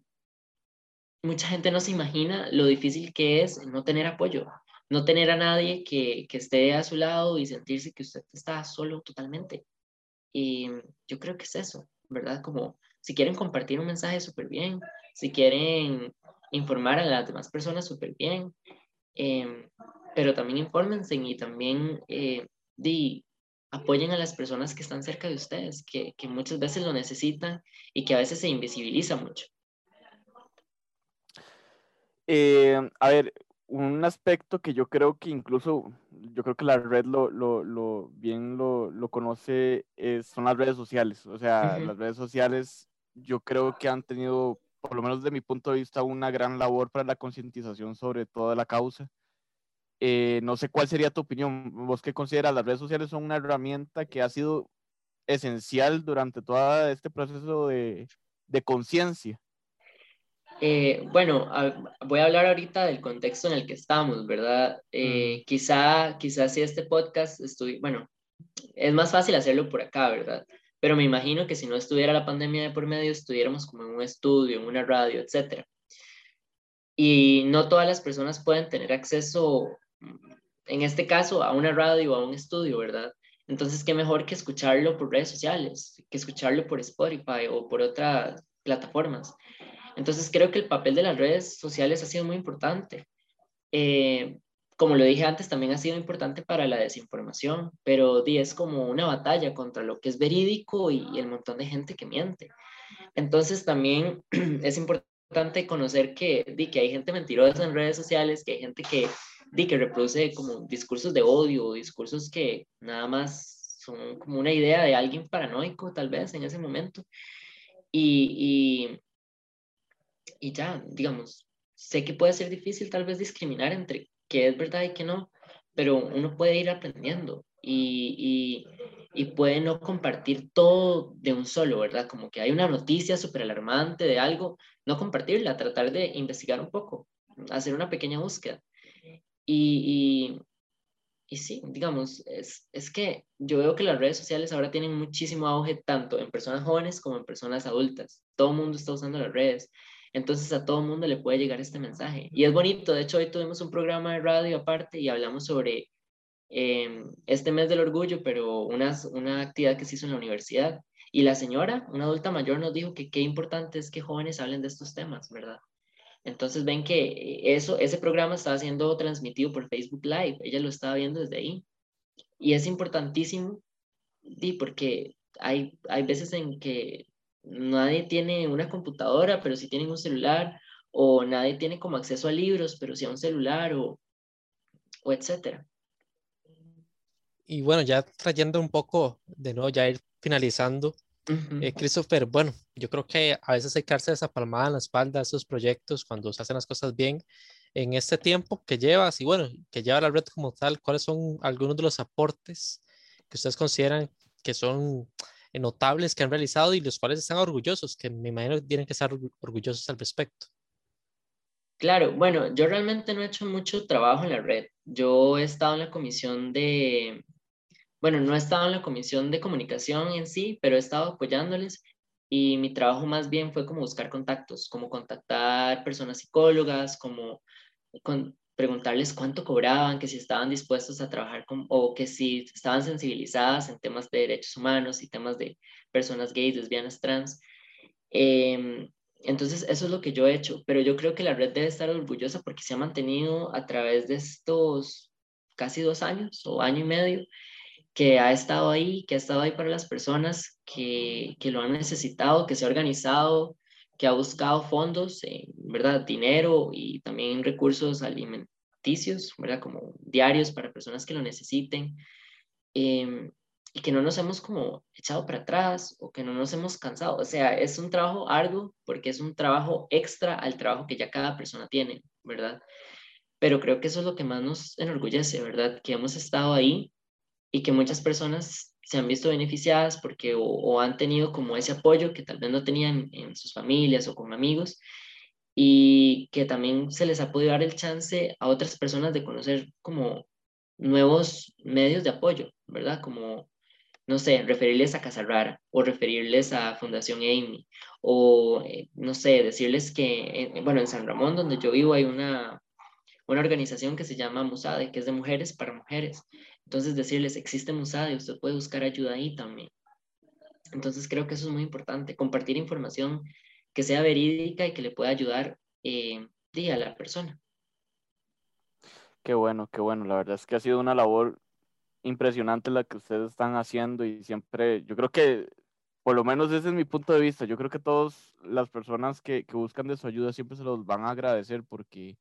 mucha gente no se imagina lo difícil que es no tener apoyo, no tener a nadie que, que esté a su lado y sentirse que usted está solo totalmente. Y yo creo que es eso, ¿verdad? Como si quieren compartir un mensaje súper bien, si quieren informar a las demás personas súper bien, em, pero también infórmense y también eh, di, apoyen a las personas que están cerca de ustedes, que, que muchas veces lo necesitan y que a veces se invisibiliza mucho. Eh, a ver, un aspecto que yo creo que incluso, yo creo que la red lo, lo, lo bien lo, lo conoce, es, son las redes sociales. O sea, las redes sociales yo creo que han tenido, por lo menos de mi punto de vista, una gran labor para la concientización sobre toda la causa. Eh, no sé cuál sería tu opinión. ¿Vos qué consideras? Las redes sociales son una herramienta que ha sido esencial durante todo este proceso de, de conciencia. Eh, bueno, voy a hablar ahorita del contexto en el que estamos, ¿verdad? Eh, quizá, quizás si este podcast estuviera, bueno, es más fácil hacerlo por acá, ¿verdad? Pero me imagino que si no estuviera la pandemia de por medio, estuviéramos como en un estudio, en una radio, etc. Y no todas las personas pueden tener acceso, en este caso, a una radio a un estudio, ¿verdad? Entonces, qué mejor que escucharlo por redes sociales, que escucharlo por Spotify o por otras plataformas. Entonces creo que el papel de las redes sociales ha sido muy importante. Eh, como lo dije antes, también ha sido importante para la desinformación, pero es como una batalla contra lo que es verídico y el montón de gente que miente. Entonces también es importante conocer que, que hay gente mentirosa en redes sociales, que hay gente que, di, que reproduce como discursos de odio, discursos que nada más son como una idea de alguien paranoico tal vez en ese momento. Y, y, y ya, digamos, sé que puede ser difícil tal vez discriminar entre qué es verdad y qué no, pero uno puede ir aprendiendo y, y, y puede no compartir todo de un solo, ¿verdad? Como que hay una noticia súper alarmante de algo, no compartirla, tratar de investigar un poco, hacer una pequeña búsqueda. Y, y, sí, digamos, es, es que yo veo que las redes sociales ahora tienen muchísimo auge tanto en personas jóvenes como en personas adultas. Todo el mundo está usando las redes entonces a todo el mundo le puede llegar este mensaje. Y es bonito, de hecho hoy tuvimos un programa de radio aparte y hablamos sobre em, este mes del orgullo, pero una, una actividad que se hizo en la universidad. Y la señora, una adulta mayor, nos dijo que qué importante es que jóvenes hablen de estos temas, ¿verdad? Entonces ven que eso, ese programa estaba siendo transmitido por Facebook Live, ella lo estaba viendo desde ahí. Y es importantísimo, porque hay, hay veces en que nadie tiene una computadora, pero sí tienen un celular, o nadie tiene como acceso a libros, pero sí a un celular, o, o etcétera. Y bueno, ya trayendo un poco de nuevo, ya ir finalizando, eh, Christopher, bueno, yo creo que a veces hay que darse esa palmada en la espalda a esos proyectos cuando se hacen las cosas bien. En este tiempo que llevas y bueno, que lleva la red como tal, ¿cuáles son algunos de los aportes que ustedes consideran que son notables que han realizado y los cuales están orgullosos, que me imagino que tienen que estar orgullosos al respecto. Claro, bueno, yo realmente no he hecho mucho trabajo en la red. Yo he estado en la comisión de, bueno, no he estado en la comisión de comunicación en sí, pero he estado apoyándoles y mi trabajo más bien fue como buscar contactos, como contactar personas psicólogas, como preguntarles cuánto cobraban, que si estaban dispuestos a trabajar con, o que si estaban sensibilizadas en temas de derechos humanos y temas de personas gays, lesbianas, trans. Em, entonces, eso es lo que yo he hecho, pero yo creo que la red debe estar orgullosa porque se ha mantenido a través de estos casi dos años o año y medio que ha estado ahí, que ha estado ahí para las personas que, que lo han necesitado, que se ha organizado, que ha buscado fondos, ¿verdad? Dinero y también recursos alimenticios, ¿verdad? Como diarios para personas que lo necesiten. Em, y que no nos hemos como echado para atrás o que no nos hemos cansado. O sea, es un trabajo arduo porque es un trabajo extra al trabajo que ya cada persona tiene, ¿verdad? Pero creo que eso es lo que más nos enorgullece, ¿verdad? Que hemos estado ahí y que muchas personas se han visto beneficiadas porque o, han tenido como ese apoyo que tal vez no tenían en sus familias o con amigos y que también se les ha podido dar el chance a otras personas de conocer como nuevos medios de apoyo, ¿verdad? Como, no sé, referirles a Casa Rara o referirles a Fundación Amy o, eh, no sé, decirles que, bueno, en San Ramón, donde yo vivo, hay una, una organización que se llama Musade, que es de mujeres para mujeres. Entonces decirles, existe Musade, usted puede buscar ayuda ahí también. Entonces creo que eso es muy importante, compartir información que sea verídica y que le pueda ayudar eh, a la persona. Qué bueno, qué bueno. La verdad es que ha sido una labor impresionante la que ustedes están haciendo y siempre, yo creo que, por lo menos ese es mi punto de vista, yo creo que todas las personas que, que buscan de su ayuda siempre se los van a agradecer porque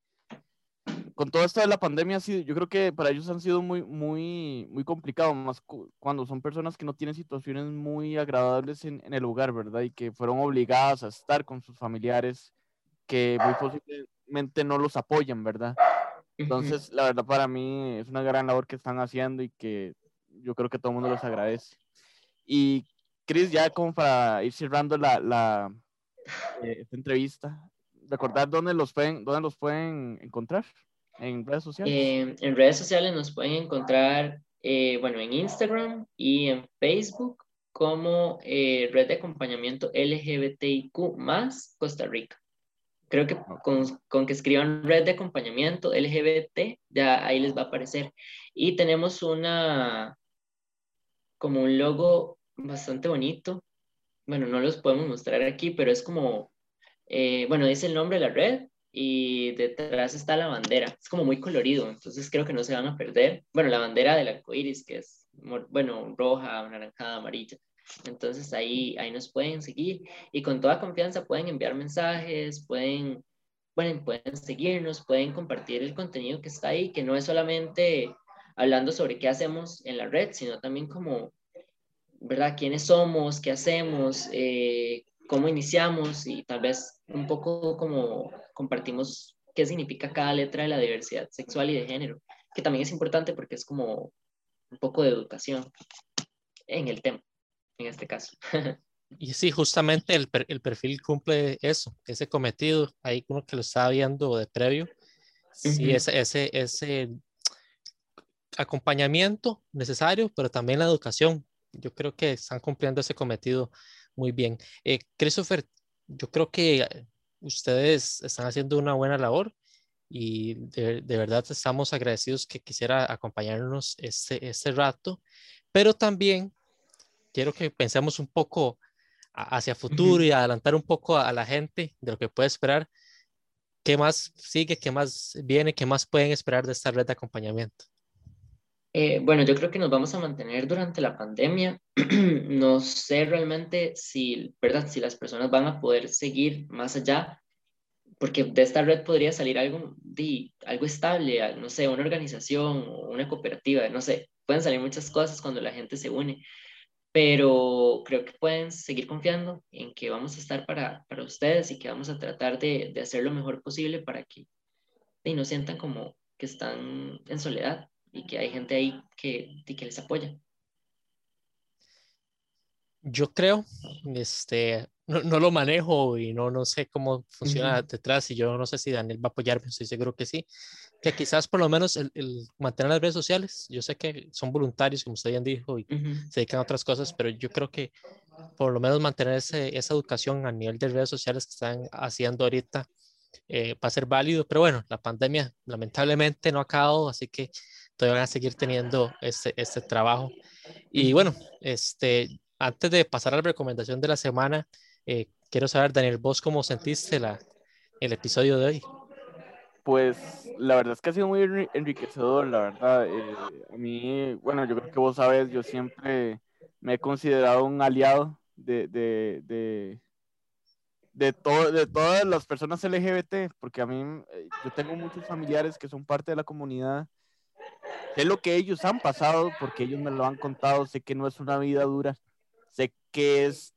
con todo esto de la pandemia, sí, yo creo que para ellos han sido muy, muy, muy complicado, más cuando son personas que no tienen situaciones muy agradables en, en, el lugar, ¿verdad? Y que fueron obligadas a estar con sus familiares que muy posiblemente no los apoyan, ¿verdad? Entonces, la verdad para mí es una gran labor que están haciendo y que yo creo que todo el mundo los agradece. Y Chris, ya como para ir cerrando la, la eh, esta entrevista, recordar dónde los pueden, dónde los pueden encontrar. ¿En redes sociales? Eh, en redes sociales nos pueden encontrar, eh, bueno, en Instagram y en Facebook como eh, Red de Acompañamiento LGBTIQ más Costa Rica. Creo que con, con, que escriban Red de Acompañamiento LGBT, ya ahí les va a aparecer. Y tenemos una, como un logo bastante bonito. Bueno, no los podemos mostrar aquí, pero es como, bueno, dice el nombre de la red y detrás está la bandera. Es como muy colorido, entonces creo que no se van a perder. Bueno, la bandera del arco iris, que es, bueno, roja, anaranjada, amarilla. Entonces ahí, ahí nos pueden seguir y con toda confianza pueden enviar mensajes, pueden, pueden, pueden seguirnos, pueden compartir el contenido que está ahí, que no es solamente hablando sobre qué hacemos en la red, sino también como, ¿verdad? ¿Quiénes somos? ¿Qué hacemos? Eh, ¿Cómo iniciamos? Y tal vez un poco como compartimos qué significa cada letra de la diversidad sexual y de género, que también es importante porque es como un poco de educación en el tema, en este caso. Y sí, justamente el, el perfil cumple eso, ese cometido, ahí uno que lo estaba viendo de previo, sí, ese, ese, ese acompañamiento necesario, pero también la educación. Yo creo que están cumpliendo ese cometido muy bien. Eh, Christopher, yo creo que ustedes están haciendo una buena labor y de, verdad estamos agradecidos que quisiera acompañarnos este, este rato, pero también quiero que pensemos un poco hacia futuro y adelantar un poco a, la gente de lo que puede esperar. ¿Qué más sigue? ¿Qué más viene? ¿Qué más pueden esperar de esta red de acompañamiento? Eh, bueno, yo creo que nos vamos a mantener durante la pandemia. no sé realmente si, ¿verdad? si las personas van a poder seguir más allá, porque de esta red podría salir algo, de, algo estable, no sé, una organización o una cooperativa, no sé, pueden salir muchas cosas cuando la gente se une, pero creo que pueden seguir confiando en que vamos a estar para, para ustedes y que vamos a tratar de, de hacer lo mejor posible para que y no sientan como que están en soledad y que hay gente ahí que, que les apoya. Yo creo, este, no, no, lo manejo y no, no sé cómo funciona detrás y yo no sé si Daniel va a apoyarme, estoy seguro que sí, que quizás por lo menos el, el, mantener las redes sociales, yo sé que son voluntarios, como usted bien dijo, y se dedican a otras cosas, pero yo creo que por lo menos mantener ese, esa educación a nivel de redes sociales que están haciendo ahorita eh, va a ser válido, pero bueno, la pandemia lamentablemente no ha acabado, así que todavía van a seguir teniendo este, este trabajo. Y bueno, este, antes de pasar a la recomendación de la semana, eh, quiero saber, Daniel, vos cómo sentiste la, el episodio de hoy. Pues la verdad es que ha sido muy enriquecedor, la verdad. Eh, a mí, bueno, yo creo que vos sabes, yo siempre me he considerado un aliado de, de, de, de, de todas las personas LGBT, porque a mí, eh, yo tengo muchos familiares que son parte de la comunidad. Sé lo que ellos han pasado, porque ellos me lo han contado, sé que no es una vida dura, sé que es,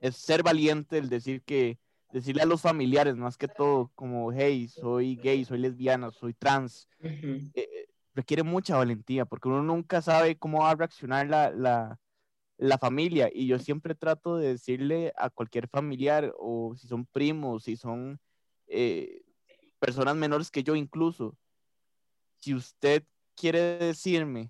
es ser valiente el decir que, decirle a los familiares más que todo, como, hey, soy gay, soy lesbiana, soy trans, eh, eh, requiere mucha valentía, porque uno nunca sabe cómo va a reaccionar la, la, la, familia, y yo siempre trato de decirle a cualquier familiar, o si son primos, si son eh, personas menores que yo incluso, si usted quiere decirme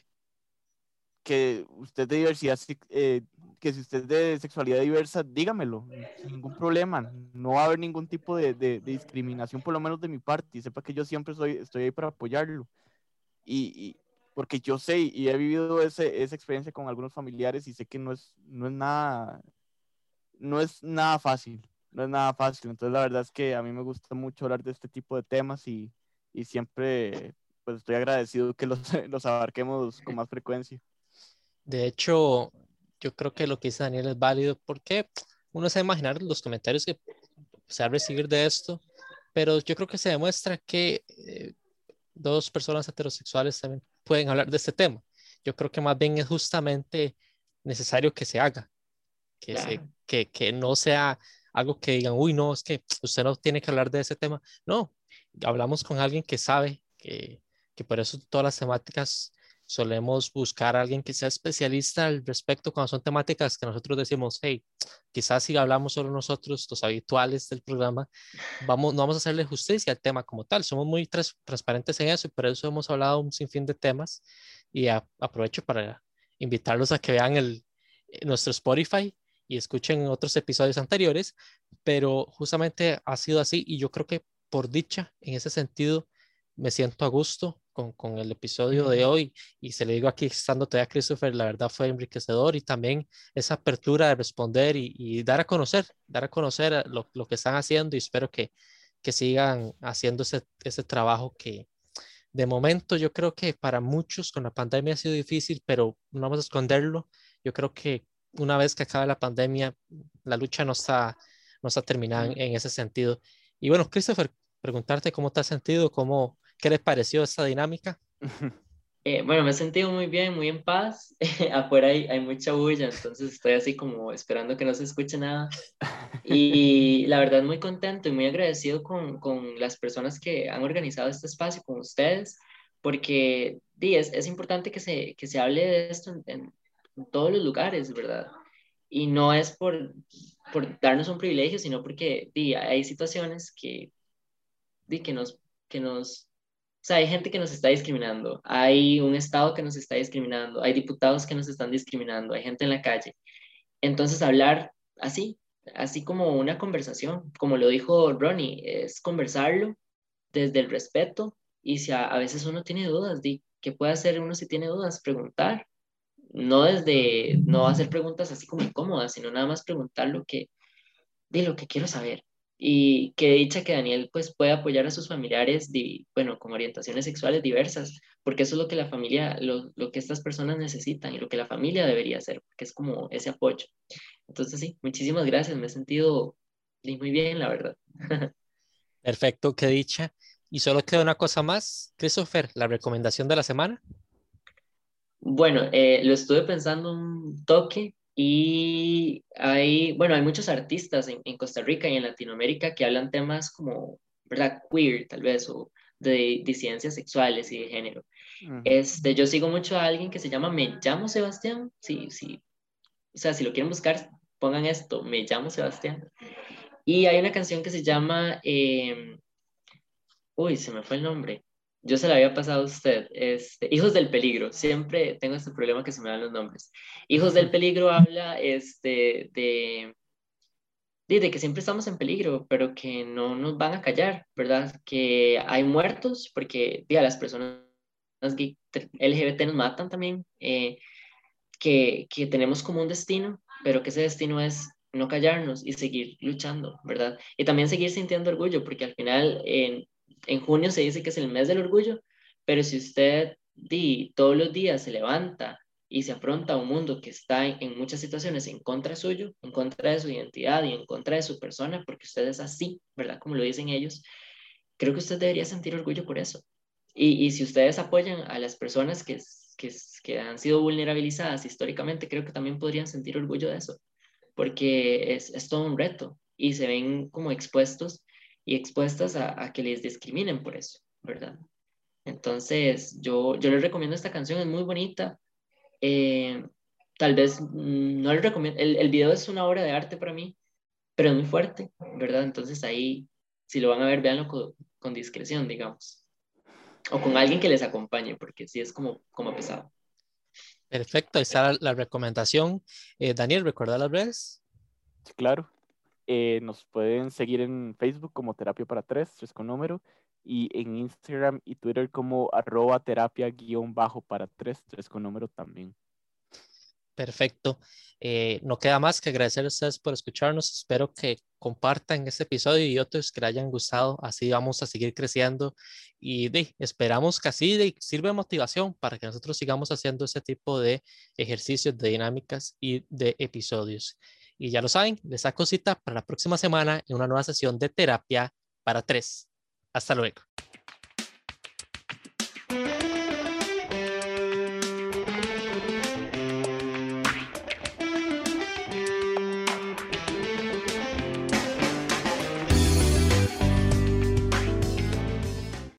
que usted de diversidad eh, que si usted de sexualidad diversa, dígamelo, sin ningún problema. No va a haber ningún tipo de, de, discriminación, por lo menos de mi parte. Y sepa que yo siempre soy, estoy ahí para apoyarlo. Y, y porque yo sé y he vivido ese, esa experiencia con algunos familiares y sé que no es, no es nada, no es nada fácil. No es nada fácil. Entonces, la verdad es que a mí me gusta mucho hablar de este tipo de temas y, y siempre pues estoy agradecido que los, los abarquemos con más frecuencia. De hecho, yo creo que lo que dice Daniel es válido porque uno se va a imaginar los comentarios que se va a recibir de esto, pero yo creo que se demuestra que eh, dos personas heterosexuales también pueden hablar de este tema. Yo creo que más bien es justamente necesario que se haga, que, se, que, que no sea algo que digan, uy, no, es que usted no tiene que hablar de ese tema. No, hablamos con alguien que sabe que, que por eso todas las temáticas solemos buscar a alguien que sea especialista al respecto cuando son temáticas que nosotros decimos, hey, quizás si hablamos solo nosotros, los habituales del programa, vamos, no vamos a hacerle justicia al tema como tal. Somos muy transparentes en eso y por eso hemos hablado un sinfín de temas y aprovecho para invitarlos a que vean el, eh, nuestro Spotify y escuchen otros episodios anteriores, pero justamente ha sido así y yo creo que por dicha, en ese sentido, me siento a gusto con, con, el episodio de hoy y se le digo aquí estando todavía Christopher, la verdad fue enriquecedor y también esa apertura de responder y, y dar a conocer, dar a conocer lo, lo, que están haciendo y espero que, que sigan haciendo ese, ese trabajo que de momento yo creo que para muchos con la pandemia ha sido difícil, pero no vamos a esconderlo. Yo creo que una vez que acabe la pandemia, la lucha no está, no está terminada en, en ese sentido. Y bueno, Christopher, preguntarte cómo te has sentido, cómo, ¿Qué les pareció esta dinámica? Eh, bueno, me he sentido muy bien, muy en paz. Afuera hay, hay, mucha bulla, entonces estoy así como esperando que no se escuche nada. Y la verdad muy contento y muy agradecido con, con las personas que han organizado este espacio, con ustedes, porque di, es, es, importante que se, que se hable de esto en, en, todos los lugares, ¿verdad? Y no es por, por darnos un privilegio, sino porque di, hay situaciones que, di, que, nos, que nos sea, hay gente que nos está discriminando, hay un Estado que nos está discriminando, hay diputados que nos están discriminando, hay gente en la calle. Entonces, hablar así, así como una conversación, como lo dijo Ronnie, es conversarlo desde el respeto y si a, veces uno tiene dudas, de ¿qué puede hacer uno si tiene dudas? Preguntar. No desde, no hacer preguntas así como incómodas, sino nada más preguntar lo que, de lo que quiero saber y que dicha que Daniel pues puede apoyar a sus familiares, bueno, con orientaciones sexuales diversas, porque eso es lo que la familia, lo, lo, que estas personas necesitan y lo que la familia debería hacer, porque es como ese apoyo. Entonces sí, muchísimas gracias, me he sentido muy bien, la verdad. Perfecto, qué dicha. Y solo queda una cosa más, Christopher, la recomendación de la semana. Bueno, eh, lo estuve pensando un toque, y hay, bueno, hay muchos artistas en, en, Costa Rica y en Latinoamérica que hablan temas como, ¿verdad? Queer, tal vez, o de disidencias sexuales y de género. este, yo sigo mucho a alguien que se llama Me llamo Sebastián, sí, sí. o sea, si lo quieren buscar, pongan esto, me llamo Sebastián. Y hay una canción que se llama, em, uy, se me fue el nombre. Yo se la había pasado a usted. Este, Hijos del Peligro. Siempre tengo este problema que se me dan los nombres. Hijos del Peligro habla este, de, de, que siempre estamos en peligro, pero que no nos van a callar, ¿verdad? Que hay muertos porque a las personas LGBT nos matan también, eh, que, que tenemos como un destino, pero que ese destino es no callarnos y seguir luchando, ¿verdad? Y también seguir sintiendo orgullo, porque al final en junio se dice que es el mes del orgullo, pero si usted di, todos los días se levanta y se afronta a un mundo que está en, muchas situaciones en contra suyo, en contra de su identidad y en contra de su persona, porque usted es así, ¿verdad? Como lo dicen ellos, creo que usted debería sentir orgullo por eso. Y, y si ustedes apoyan a las personas que, que, que han sido vulnerabilizadas históricamente, creo que también podrían sentir orgullo de eso porque es, es todo un reto y se ven como expuestos y expuestas a, a, que les discriminen por eso, ¿verdad? Entonces, yo, yo les recomiendo esta canción, es muy bonita. Eh, tal vez mm, no les recomiendo, el, el, video es una obra de arte para mí, pero es muy fuerte, ¿verdad? Entonces ahí, si lo van a ver, véanlo con, con discreción, digamos. O con alguien que les acompañe, porque sí es como, como pesado. Perfecto, ahí está la, recomendación. Eh, Daniel, ¿recuerda las redes? Claro. Eh, nos pueden seguir en Facebook como Terapia para Tres, tres con número, y en Instagram y Twitter como arroba terapia guion bajo para tres, tres con número también. Perfecto. Eh, no queda más que agradecer a ustedes por escucharnos. Espero que compartan este episodio y otros que les hayan gustado. Así vamos a seguir creciendo y esperamos que así de, sirva de motivación para que nosotros sigamos haciendo ese tipo de ejercicios, de dinámicas y de episodios. Y ya lo saben, les saco cita para la próxima semana en una nueva sesión de terapia para tres. Hasta luego.